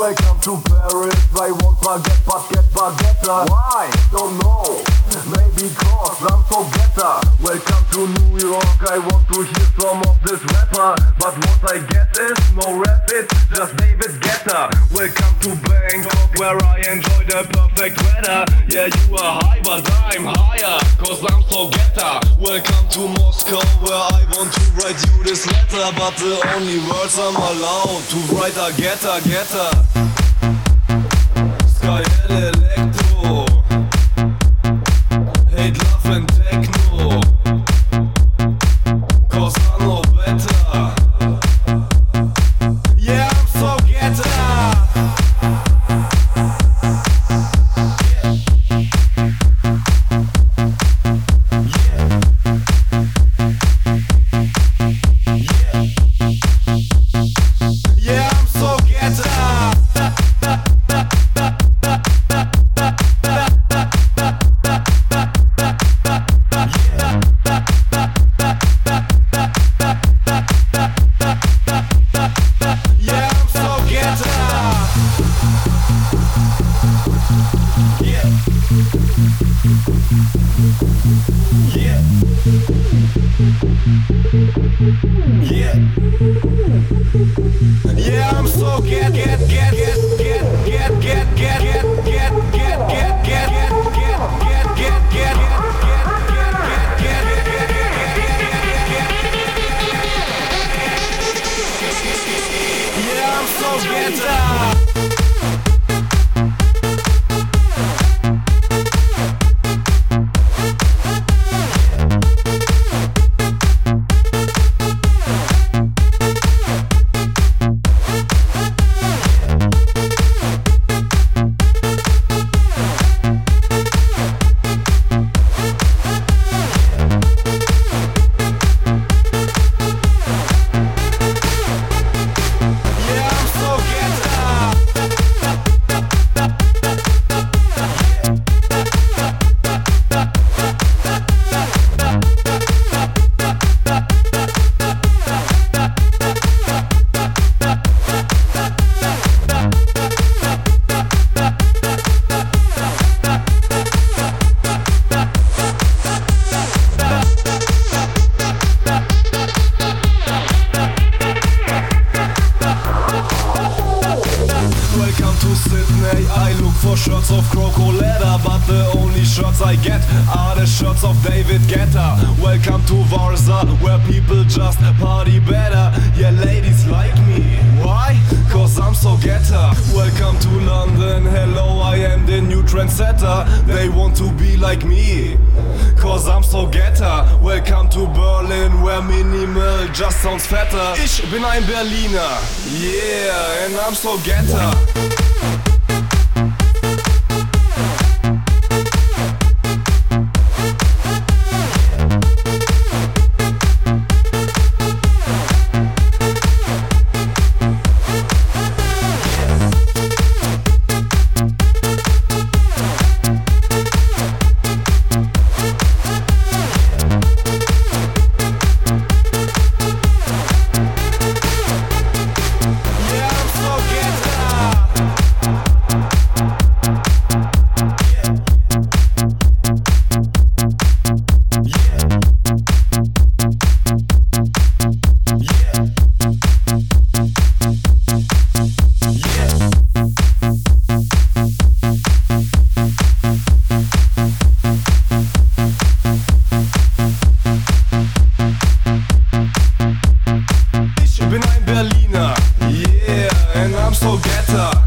Welcome to Paris, I won't forget, but get why? Don't know. Maybe cause I'm so Getta. Welcome to New York. I want to hear some of this rapper. But what I get is no rap, it's just David Guetta. Welcome to Bangkok, where I enjoy the perfect weather. Yeah, you are high, but I'm higher. Cause I'm so Getta. Welcome to Moscow, where I want to write you this letter. But the only words I'm allowed to write are Getta, Getta. Sky Electro. Hate, love and Get down! Of leather, but the only shirts I get are the shirts of David Guetta. Welcome to Varza, where people just party better. Yeah, ladies like me. Why? Cause I'm so Getta. Welcome to London. Hello, I am the new trendsetter. They want to be like me. Cause I'm so Getta. Welcome to Berlin, where minimal just sounds fatter. Ich bin ein Berliner. Yeah, and I'm so Getta. forgetter